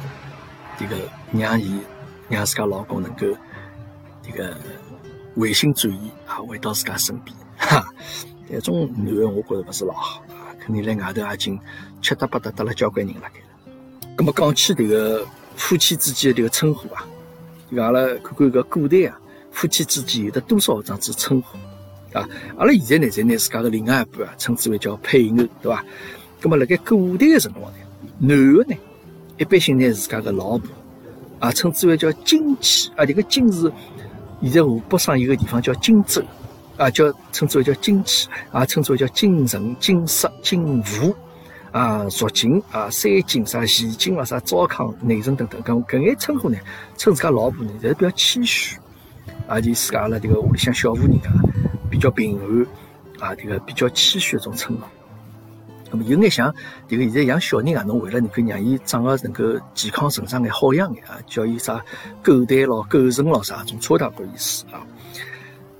这个让伊让自家老公能够这个回心转意啊，回到自家身边，哈，这种男人我觉着不是老好啊。肯定在外头已经七搭八搭得了交关人了。那么讲起这个夫妻之间的这个称呼啊，阿拉看看个古代啊，夫妻之间有的多少这样子称呼啊？阿拉现在呢，在拿自家的另外一半啊，称之为叫配偶，对吧？那么辣盖古代的辰光呢，男的呢，一般性呢自家的老婆啊，称之为叫金妻啊。这个金是现在湖北省有个地方叫荆州。啊，叫称之为叫金妻，啊，称之为叫金城、金石、金湖，啊，蜀锦啊，三金啥齐金啊，啥糟糠、内城等等，搿搿眼称呼呢，称自家老婆呢，侪是比较谦虚，啊，就自家阿拉这个屋里向小妇人啊，比较平安，啊，这个比较谦虚一种称呼。那么有眼像这个现在养小人啊，侬为了能够让伊长个能够健康成长眼好养眼啊，叫伊啥狗蛋咯、狗剩咯啥种差大个意思啊。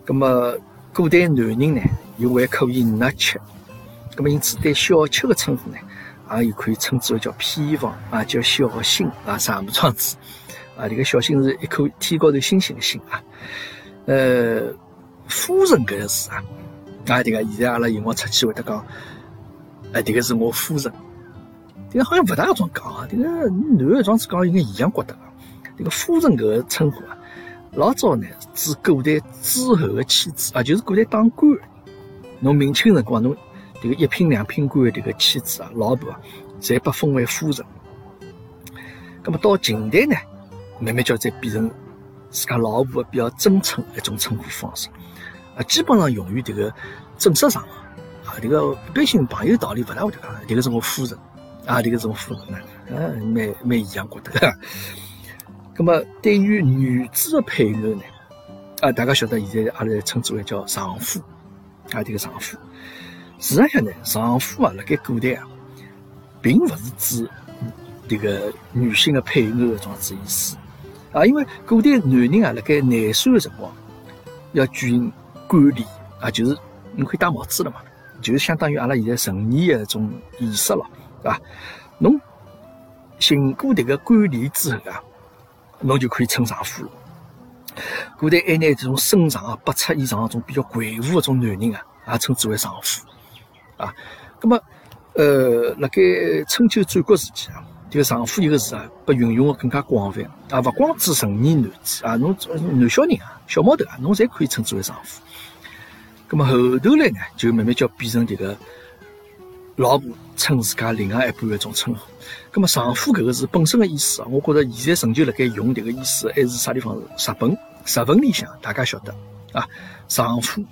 那么。古代男人呢，又还可以纳妾，那么因此对小妾的称呼呢，也有可以称之为叫偏房啊，叫小星啊，啥么状子啊？这个小星是一颗天高头星星的星啊。呃，夫人搿个字啊，啊，这个现在阿拉有辰光出去会得讲，哎，这个是我夫人，这个好像不大种讲啊，这个男的状子讲应该一样觉得啊，这个夫人搿个称呼啊。老早呢，指古代诸侯的妻子啊，就是古代当官，侬明清辰光，侬这个一品两品官的这个妻子啊、老婆啊，侪被封为夫人。那么到近代呢，慢慢叫再变成自家老婆比较尊称一种称呼方式啊，基本上用于这个正式场合啊，这个一般性朋友道理不大会讲，这个是我夫人啊，这个是我夫人呢，嗯，蛮蛮一样觉得。那么，对于女子的配偶呢？啊，大家晓得现在阿拉称之为叫丈夫啊，这个丈夫。实际上呢，丈夫啊，辣盖古代啊，并不是指这个女性的配偶这种子意思啊，因为古代男人啊，辣盖廿岁的辰光要举行冠礼啊，就是你可以戴帽子了嘛，就是相当于阿拉现在成年的一种仪式了，对吧？侬行过这个冠礼之后啊。侬就可以称丈夫了。古代还拿这种身长啊八尺以上、这种比较魁梧的种男人啊，也称之为丈夫啊。那么，呃，辣盖春秋战国时期啊，这个丈夫一个字啊，被运用的更加广泛啊，不光指成年男子啊，侬男小人啊、小毛头啊，侬侪可以称之为丈夫。那么后头来呢，就慢慢叫变成这个。老婆称自家另外一半的一种称呼，那么丈夫搿个字本身的意思啊，我觉着现在仍旧辣盖用迭个意思，还是啥地方日本，日本里向大家晓得啊，丈夫，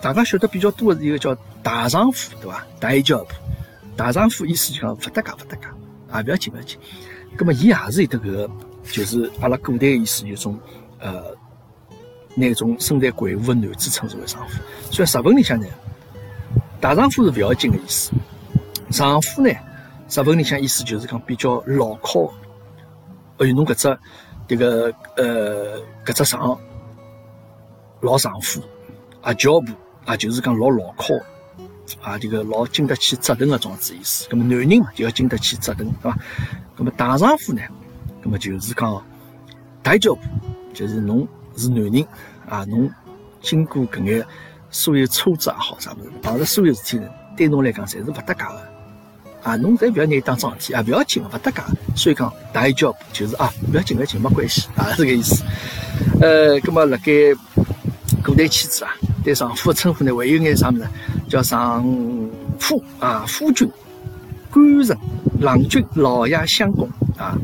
大家晓得比较多的是一个叫大丈夫，对伐？大丈夫大丈夫意思就讲勿搭界，勿搭界，啊，勿要紧，勿要紧。葛么，伊也是有得搿个，就是阿拉古代意思，有种呃，拿种身材魁梧的男子称之为丈夫。所以日文里向呢，大丈夫是勿要紧的意思。丈夫呢，日文里向意思就是讲比较牢靠。哎哟，侬搿只迭个呃，搿只床老丈夫，啊，脚步啊，就是讲老牢靠。啊，这个老经得起折腾的种子意思。那么男人嘛，就要经得起折腾，对吧？那么大丈夫呢？那么就是讲大脚步，就是侬是男人啊，侬经过搿眼所有挫折也好啥物事，碰着所有事体呢，对侬来讲侪是勿搭界的啊。侬侪勿要拿伊当桩事体啊，勿要紧，勿搭界。所以讲大脚步就是啊，勿要紧，勿要紧，没关系啊，这个意思。呃，那么辣盖古代妻子啊，对丈夫的称呼呢，还有眼啥物事？叫上夫啊，夫君、官人、郎君、老爷相公啊，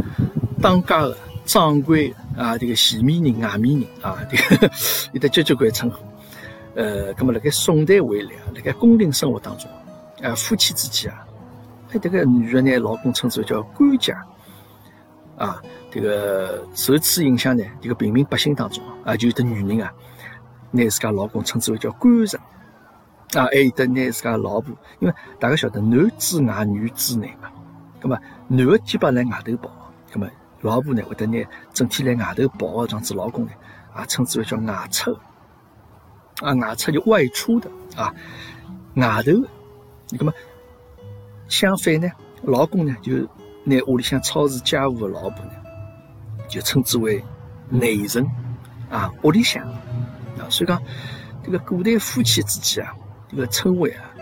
当家的掌柜啊，这个前面人、外面人啊，这个有的交交关称呼。呃，那么辣盖宋代为例啊，辣盖宫廷生活当中啊，夫妻之间啊，哎，这个女人呢，老公称之为叫官家啊，这个受此影响呢，这个平民百姓当中啊，就有的女人啊，拿自家老公称之为叫官人。啊，还有得拿自家老婆，因为大家晓得男之外女之内嘛，那么男的基本来外头跑，那么老婆呢会得拿整天来外头跑的这样子老公呢，啊称之为叫外出，啊外出就外出的啊外头，那么相反呢，老公呢就拿屋里向操持家务的老婆呢，就称之为内人啊屋里向啊，所以讲这个古代夫妻之间啊。这个称谓啊，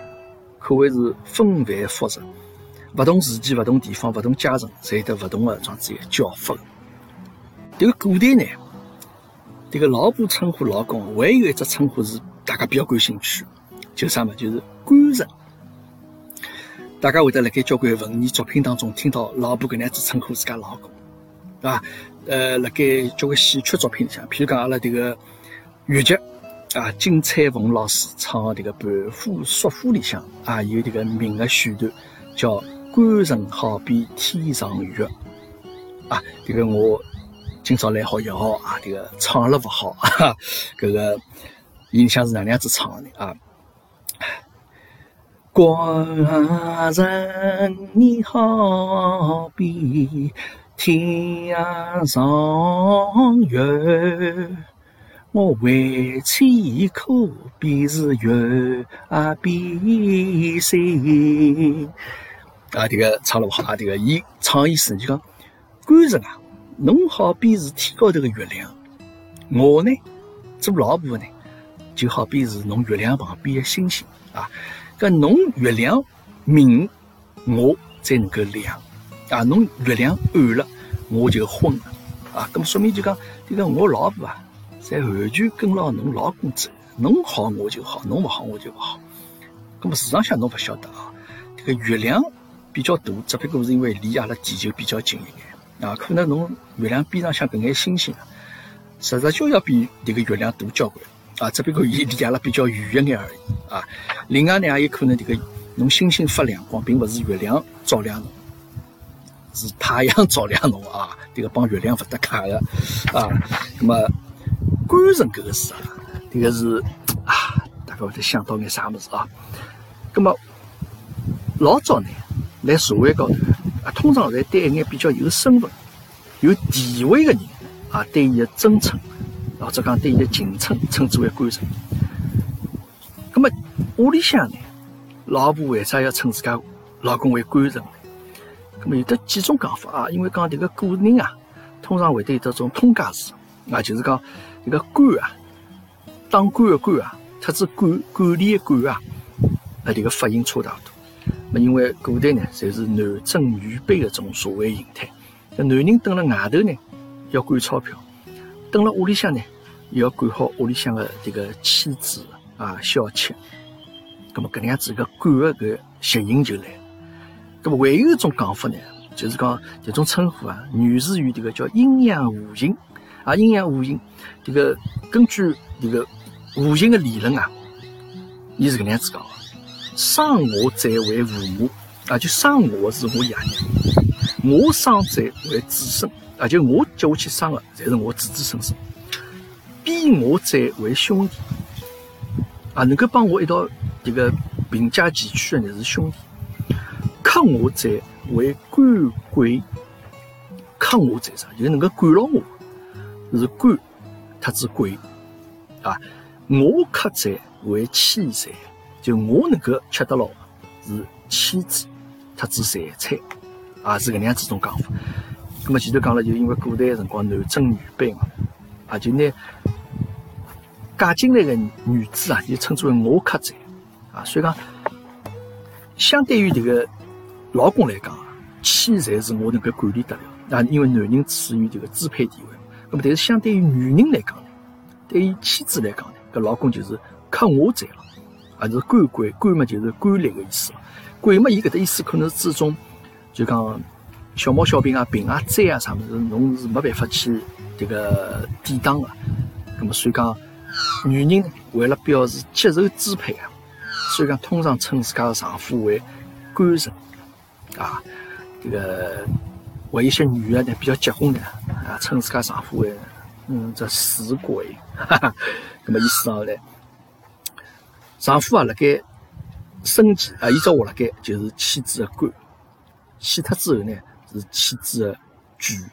可谓是纷繁复杂，不同时期、不同地方、不同阶层，侪有得不同的这样子一个叫法。这个古代呢，这个老婆称呼老公，还有一只称呼是大家比较感兴趣，就是啥么？就是官人。大家会得辣盖交关文艺作品当中听到老婆搿样子称呼自家老公，对吧？呃，辣盖交关戏曲作品里向，譬如讲阿拉这个越剧。啊，金彩凤老师唱的这个《盘虎叔父》里向啊，有这个名的选段，叫“官人好比天上月”。啊，这个我今朝来好也好啊，这个唱了不好啊，这个印象是哪样子唱的啊？官人你好比天上月。我为妻可比是月啊比星啊！这个唱了不好啊！这个伊唱意思就讲，官人啊，侬好比是天高头的月亮，我呢做老婆呢，就好比是侬月亮旁边的星星啊。搿侬月亮明，我才能够亮啊。侬月亮暗了，我就昏了啊。咁说明就讲，这个我老婆啊。在完全跟牢侬老公走，侬好我就好，侬不好我就不好。那么市场上侬不晓得啊，这个月亮比较大，只不过是因为离阿拉地球比较近一点啊。可能侬月亮边上像搿眼星星，实际就要比这个月亮大交关啊。只不过伊离阿拉比较远一眼而已啊。另外呢，也有可能这个侬星星发亮光，并勿是月亮照亮侬，是太阳 照亮侬啊。这个帮月亮勿搭卡的啊。那么。官人搿个事啊，这个是啊，大家会得想到眼啥物事啊？那么老早呢，来社会高头啊，通常侪对一眼比较有身份、有地位的人啊，对伊的尊称，或者讲对伊的敬称，称之为官人。那么屋里向呢，老婆为啥要称自家老公为官人呢？那么有的几种讲法啊，因为讲这个古人啊，通常会得有这种通假字啊，就是讲。这个官啊，当官的官啊，特指管管理的管啊，啊，这个发音差大多。那因为古代呢，侪是男尊女卑的这种社会形态。那男人蹲了外头呢，要管钞票；蹲了屋里向呢，要管好屋里向的这个妻子啊、小妾。那么，搿能样子个管的搿谐音就来。那么，还有一种讲法呢，就是讲这种称呼啊，源自于这个叫阴阳五行。啊，阴阳五行，这个根据这个五行的理论啊，伊是搿能样子讲：生我者为父母，啊，就生我是我爷娘，我生者为子孙，啊，就我接下去生的才是我子子孙孙，比我者为兄弟，啊，能够帮我一道这个并驾齐驱的呢是兄弟，克我者为官鬼，克我者啥？就是能够管牢我，是官，特指贵，啊，我克在为妻财，就我能够吃得牢是妻子。特指财产，啊是搿能样子种讲法。那么前头讲了，就因为古代辰光男尊女卑嘛，啊就拿嫁进来的女子啊，就称之为我克财，啊所以讲，相对于这个老公来讲，妻财是我能够管理得了，啊因为男人处于这个支配地位。那么但是相对于女人来讲呢，对于妻子来讲呢，搿老公就是克我财了，啊是官官官嘛就是官吏的意思了。鬼嘛，伊搿搭意思可能是指种，就讲小毛小病啊、病啊、灾啊啥物事，侬是没办法去这个抵挡的。那么所以讲，女人为了表示接受支配啊，所以讲通常称自家的丈夫为官神啊。这个为一些女的呢比较结婚的啊，称自家丈夫为嗯这死鬼，哈 哈，那么意思上来，丈夫啊辣盖。生前啊，伊只活辣盖就是妻子的官，死脱之后呢是妻子的眷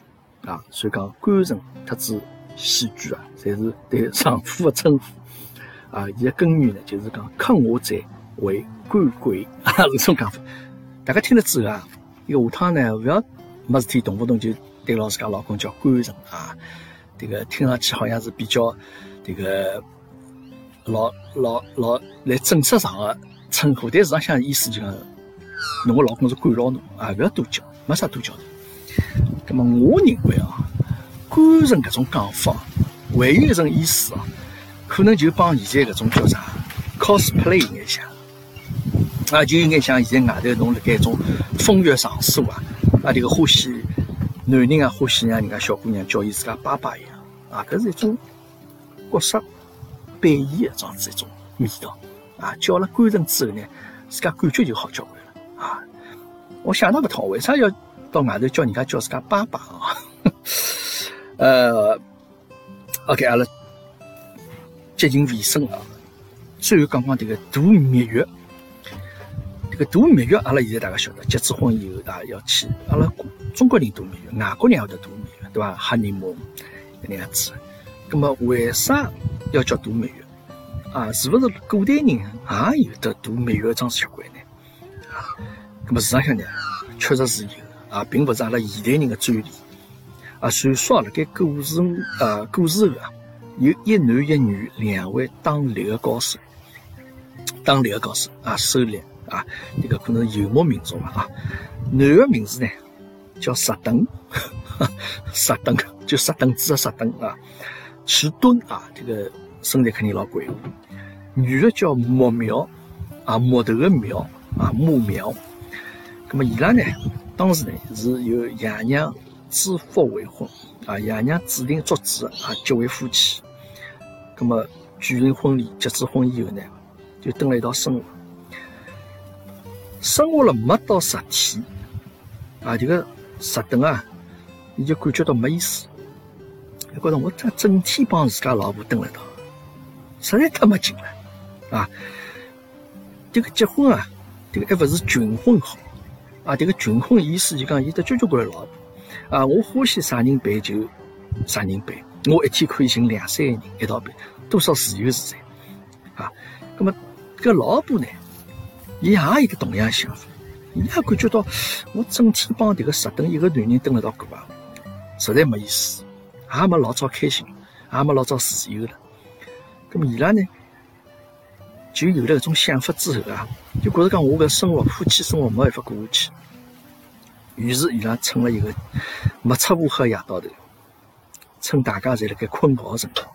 啊，所以讲官人特指喜剧啊，侪是 对丈夫的称呼啊。伊的根源呢就是讲克我者为官鬼 啊，这种讲法。大家听了之后啊，伊下趟呢不要没事体动不动就对牢自家老公叫官人啊，这个听上去好像是比较这个老老老来正式上的。称呼，但实际上意思就讲，侬个老公是管牢侬啊，不要多叫，没啥多叫的。那么我认为啊，官人搿种讲法，还有一层意思啊，可能就帮现在搿种叫啥 cosplay 有眼像，啊，就有眼像现在外头侬辣盖一种风月场所啊，啊，这个欢喜男人啊，欢喜让人家小姑娘叫伊自家爸爸一样啊，搿是一种角色扮演这样子一种味道。啊，叫了官人之后呢，自家感觉就好交关了啊！我想到个套，为啥要到外头叫人家叫自家爸爸啊？呃，OK，阿拉接近尾声啊，最后讲讲这个度蜜月。这个度蜜月，阿拉现在大家晓得，结子婚以后啊，要去阿拉中国人度蜜月，外国人也得度蜜月，对吧？哈尼姆那样子。那么为啥要叫度蜜月？啊，是不是古代人也有得度蜜月桩习惯呢？啊，那么事实上呢，确实是有啊，并不是阿拉现代人的专利。啊，传说辣盖古时啊，古时候啊，有一男一女两位当猎的高手，当猎的高手啊，狩猎啊，这个可能是游牧民族嘛啊。男的名字呢叫石灯，石灯就石凳子的石灯啊，去蹲啊，这个。身材肯定老魁梧，女的叫木苗，啊木头的苗，啊木苗。那么伊拉呢，当时呢是由爷娘指腹为婚，啊爷娘指定做主啊结为夫妻。那么举行婚礼，结子婚以后呢，就蹲了一道生活。生活了没到十天，啊这个十等啊，你就感觉到没意思，你觉得我这整天帮自家老婆等了一道。实在太没劲了，啊！这个结婚啊，这个还不是群婚好，啊！这个群婚意思就讲，有的交交关关老婆，啊！我欢喜啥人陪就啥人陪，我一天可以寻两三个人一道陪，多少自由自在，啊！那么这个老婆呢，伊也有个同样想法，伊也感觉到我整天帮这个十等一个男人蹲了道过啊，实在没意思，也没老早开心，也没老早自由了。那么伊拉呢，就有了搿种想法之后啊，就觉着讲我搿生活夫妻生活没办法过下去，于是伊拉趁了一个没出屋黑夜到头，趁大家侪辣盖困觉的辰光，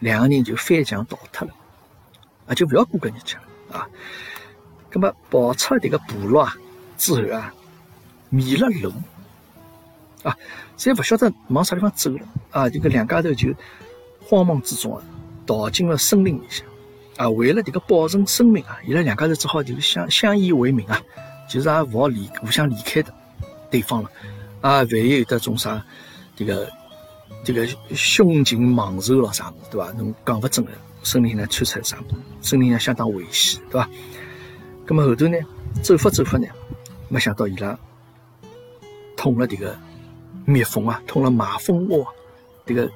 两个人就翻墙逃脱了，啊，就不要过搿日子了。啊。那么跑出迭个部落啊之后啊，迷了路啊，再勿晓得往啥地方走了啊，这个两家头就慌忙之中啊。逃进了森林里向，啊，为了这个保存生命啊，伊拉两家头只好就相相依为命啊，就是也勿好离互相离开的对方了，啊，万一有得种啥这个这个凶禽猛兽咯啥物事，对伐？侬讲勿准的，森林呢窜出来啥物事，森林呢相当危险，对伐？咁么后头呢，走法走法呢，没想到伊拉捅了这个蜜蜂啊，捅了马蜂窝，这个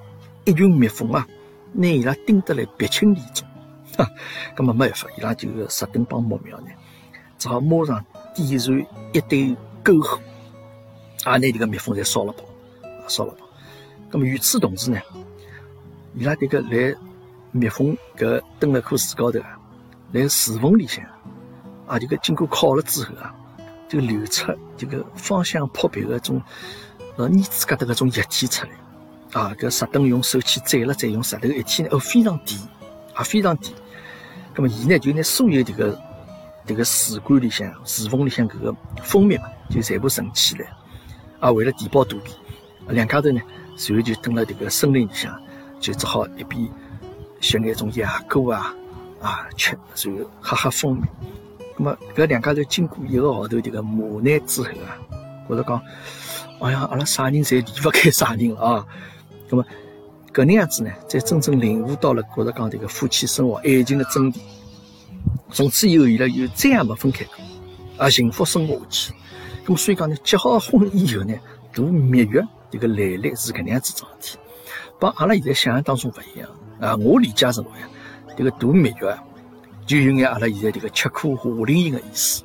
一群蜜蜂啊，拿伊拉叮得来鼻青脸肿，哈，咁么没办法，伊拉就十等帮木苗呢，只好马上点燃一堆篝火，啊，拿这个蜜蜂侪烧了跑，烧了跑。咁么与此同时呢，伊拉这个来蜜蜂搿蹲辣棵树高头啊，来树缝里向。啊，这个经过烤了之后啊，就流出这个芳香扑鼻的种呃腻子疙瘩搿种液体出来。啊，搿石灯用手去蘸了蘸，用石头一天呢，哦非常甜，啊非常甜。那么伊呢就拿所有这个这个树干里向、树缝里向搿个蜂蜜嘛，就全部盛起来。啊，为了填饱肚皮，两家头呢，随后就蹲辣这个森林里向，就只好一边吸眼种野果啊啊吃，随后喝喝蜂蜜。那么搿两家头经过一个号头迭个磨难之后啊，觉着讲，好像阿拉啥人侪离勿开啥人了啊。那么搿能样子呢，才真正领悟到了觉着讲迭个夫妻生活爱情的真谛。从此以后，伊拉就再也没分开过，啊，幸福生活下去。所以讲呢，结好婚以后呢，度蜜月迭个来历是搿能样子桩事体，帮阿拉现在想象当中勿一样啊。我理解是喏呀，迭个度蜜月。就有眼阿拉现在这个吃苦夏令营的意思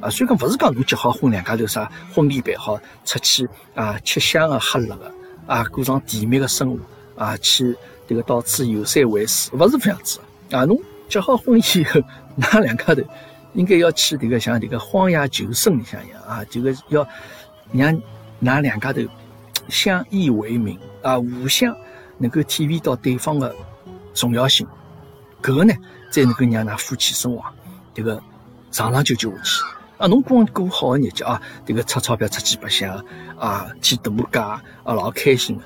啊，所以讲不是讲侬结好婚，两家头啥婚礼办好，出去啊吃香的喝辣的啊，过上甜蜜的生活啊，去这个到处游山玩水，不是这样子啊。侬结好婚以后，那两家头应该要去这个像这个荒野求生里向一样啊，这个要让那两家头相依为命啊，互相能够体会到对方的重要性，搿个呢？再能够让㑚夫妻生活这个长长久久下去啊！侬光过好的日子啊，这个出钞票出去白相啊，去度假啊，老开心的。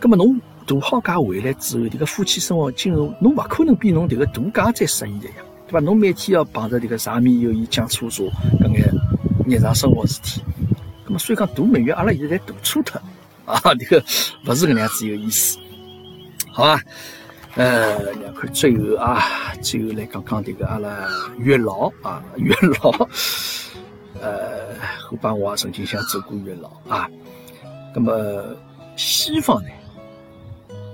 那么侬度好假回来之后，这个夫妻生活进入，侬勿可能比侬这个度假再适意的呀，对吧？侬每天要碰着这个柴米油盐酱醋茶搿眼日常生活事体，那么所以讲度蜜月，阿拉现在在度错脱啊！这个勿是搿能样子有意思，好吧？呃，两块最后啊，最后来讲讲这个阿拉月老啊，月老，呃，后半我也曾经想做过月老啊。那么西方呢，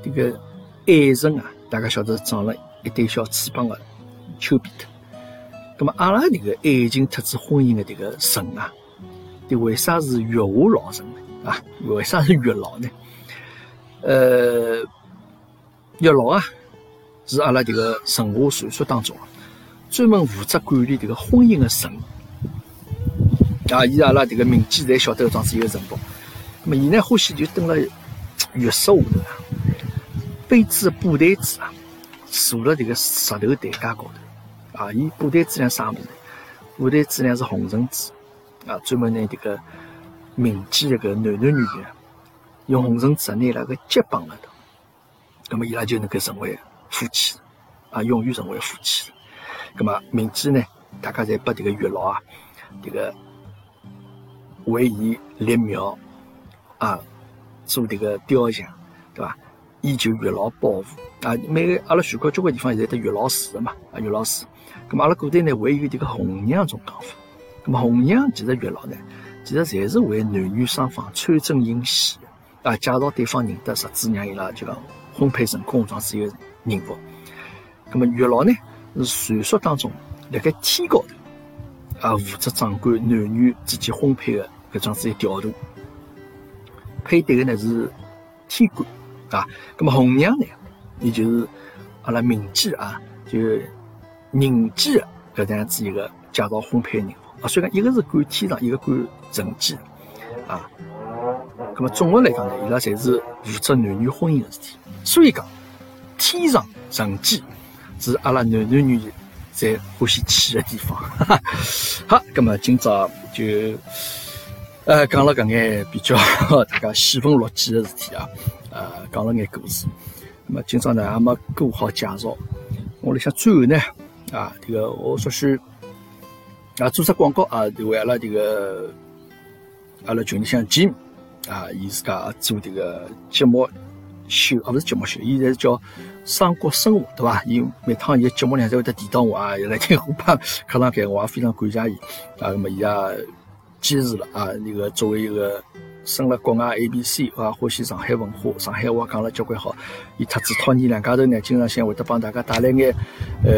这个爱神啊，大家晓得长了一对小翅膀的丘比特。那么阿拉这个爱情特指婚姻的这个神啊，这为啥是月下老神呢？啊，为啥是月老呢？呃。月老啊，是阿拉这个神话传说当中专门负责管理这个婚姻的神啊。伊阿拉这个民间侪晓得搿桩子有个神宝。那么伊呢，欢喜就蹲辣月色下头啊，背着布袋子啊，坐辣这个石头台阶高头啊。伊布袋子呢啥物事？布袋子呢是红绳子啊，专门拿这个民间这个男男女女用红绳子拿辣个结绑了头。那么伊拉就能够成为夫妻，啊，永远成为夫妻。那么民间呢，大家侪把这个月老啊，这个为伊立庙啊，做这个雕像，对吧？以求月老保护啊。每个阿拉全国交关地方现在得月老寺的嘛，啊，月老寺。那么阿拉古代呢，还有这个红娘种讲法。那么红娘其实月老呢，其实侪是为男女双方穿针引线啊，介绍对方认得，实质让伊拉就讲。婚配成功，状子一个人物。那么月老呢，是传说当中辣盖天高头啊，负责掌管男女之间婚配的搿桩子一调度。配对的呢是天官啊。那么红娘呢，也就是阿拉民间啊，就人间的搿样子一个介绍婚配的任务啊。所以讲，一个是管天上，一个管人间啊。那么总的来讲呢，伊拉侪是负责男女婚姻的事体。所以讲，天上人间是阿拉男男女女在欢喜去的地方。好，那么今朝就呃讲了搿眼比较大家喜闻乐见的事体啊，呃讲了眼故事。那么今朝呢还没过好介绍，我里向最后呢啊这个我说是啊，做只广告啊，为阿拉这个阿拉群里向 Jim 啊，伊自家做这个节目秀，啊，不是节目秀，伊在叫三国生活，对伐？伊每趟伊节目里侪会得提到我啊，来听虎爸课堂间，我也非常感谢伊啊。那么伊也坚持了啊，那个作为一个。生了国外 A B C 啊，欢喜上海文化，上海话讲了交关好。伊特子托尼两家头呢，经常性会得帮大家带来眼呃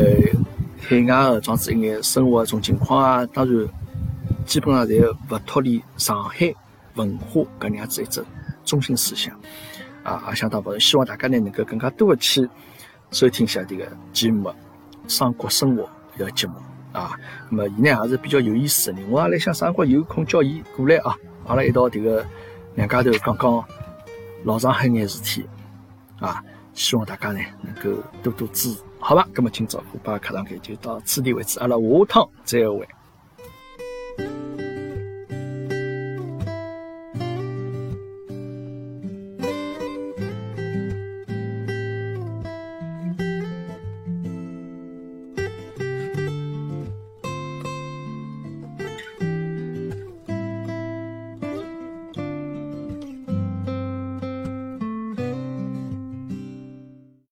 海外的，装子一眼生活种情况啊。当然，基本上侪勿脱离上海文化搿样子一种中心思想啊，也相当不错。希望大家呢能够更加多的去收听一下这个节目《三国生活》这个节目啊。那么伊呢也是比较有意思的人，我也来想啥辰光有空叫伊过来啊。阿拉一道这个两家头讲讲老上海眼事体啊，希望大家呢能够多多支持，好吧？那么今朝虎爸课堂间就到此地为止，阿拉下趟再会。